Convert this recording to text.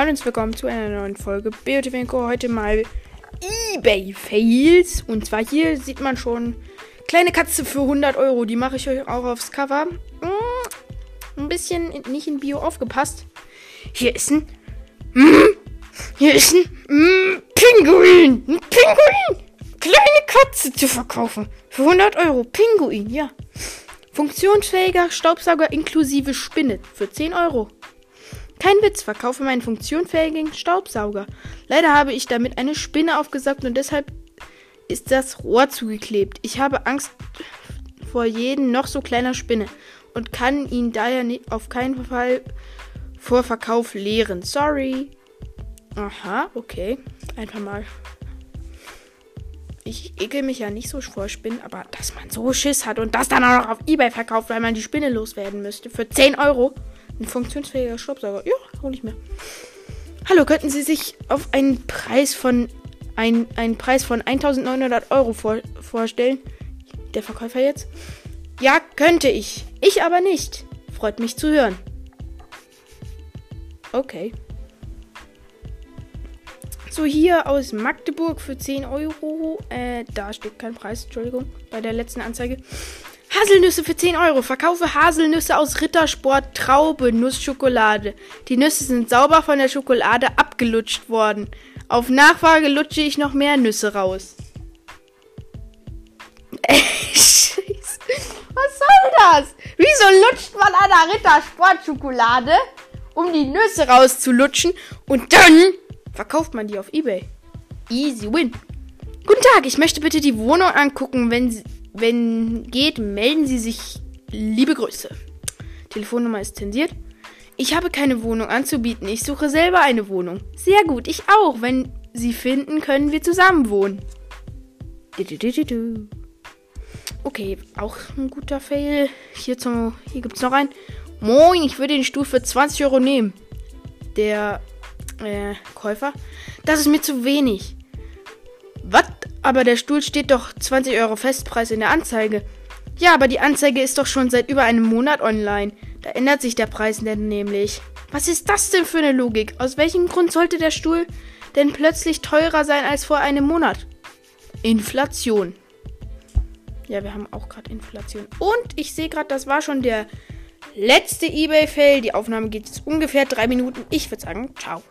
Hallo und willkommen zu einer neuen Folge BOTWinko. Heute mal eBay Fails. Und zwar hier sieht man schon kleine Katze für 100 Euro. Die mache ich euch auch aufs Cover. Mm, ein bisschen nicht in Bio aufgepasst. Hier ist ein. Mm, hier ist ein mm, Pinguin. Ein Pinguin. Kleine Katze zu verkaufen. Für 100 Euro. Pinguin, ja. Funktionsfähiger Staubsauger inklusive Spinne für 10 Euro. Kein Witz, verkaufe meinen funktionsfähigen Staubsauger. Leider habe ich damit eine Spinne aufgesaugt und deshalb ist das Rohr zugeklebt. Ich habe Angst vor jedem noch so kleiner Spinne und kann ihn daher auf keinen Fall vor Verkauf leeren. Sorry. Aha, okay. Einfach mal. Ich ekel mich ja nicht so vor Spinnen, aber dass man so Schiss hat und das dann auch noch auf Ebay verkauft, weil man die Spinne loswerden müsste. Für 10 Euro. Ein funktionsfähiger Staubsauger. Ja, hol ich mir. Hallo, könnten Sie sich auf einen Preis von ein, einen Preis von 1900 Euro vor, vorstellen? Der Verkäufer jetzt? Ja, könnte ich. Ich aber nicht. Freut mich zu hören. Okay. So, hier aus Magdeburg für 10 Euro. Äh, da steht kein Preis, Entschuldigung, bei der letzten Anzeige. Haselnüsse für 10 Euro. Verkaufe Haselnüsse aus Rittersport Traube Nussschokolade. Die Nüsse sind sauber von der Schokolade abgelutscht worden. Auf Nachfrage lutsche ich noch mehr Nüsse raus. Scheiße. Was soll das? Wieso lutscht man an der Rittersport Schokolade, um die Nüsse rauszulutschen und dann verkauft man die auf Ebay? Easy win. Guten Tag, ich möchte bitte die Wohnung angucken, wenn Sie wenn geht, melden Sie sich. Liebe Grüße. Telefonnummer ist zensiert. Ich habe keine Wohnung anzubieten. Ich suche selber eine Wohnung. Sehr gut, ich auch. Wenn Sie finden, können wir zusammen wohnen. Okay, auch ein guter Fail. Hier, hier gibt es noch einen. Moin, ich würde den Stuhl für 20 Euro nehmen. Der äh, Käufer. Das ist mir zu wenig. Was? Aber der Stuhl steht doch 20 Euro Festpreis in der Anzeige. Ja, aber die Anzeige ist doch schon seit über einem Monat online. Da ändert sich der Preis denn nämlich. Was ist das denn für eine Logik? Aus welchem Grund sollte der Stuhl denn plötzlich teurer sein als vor einem Monat? Inflation. Ja, wir haben auch gerade Inflation. Und ich sehe gerade, das war schon der letzte eBay-Fail. Die Aufnahme geht jetzt ungefähr drei Minuten. Ich würde sagen, ciao.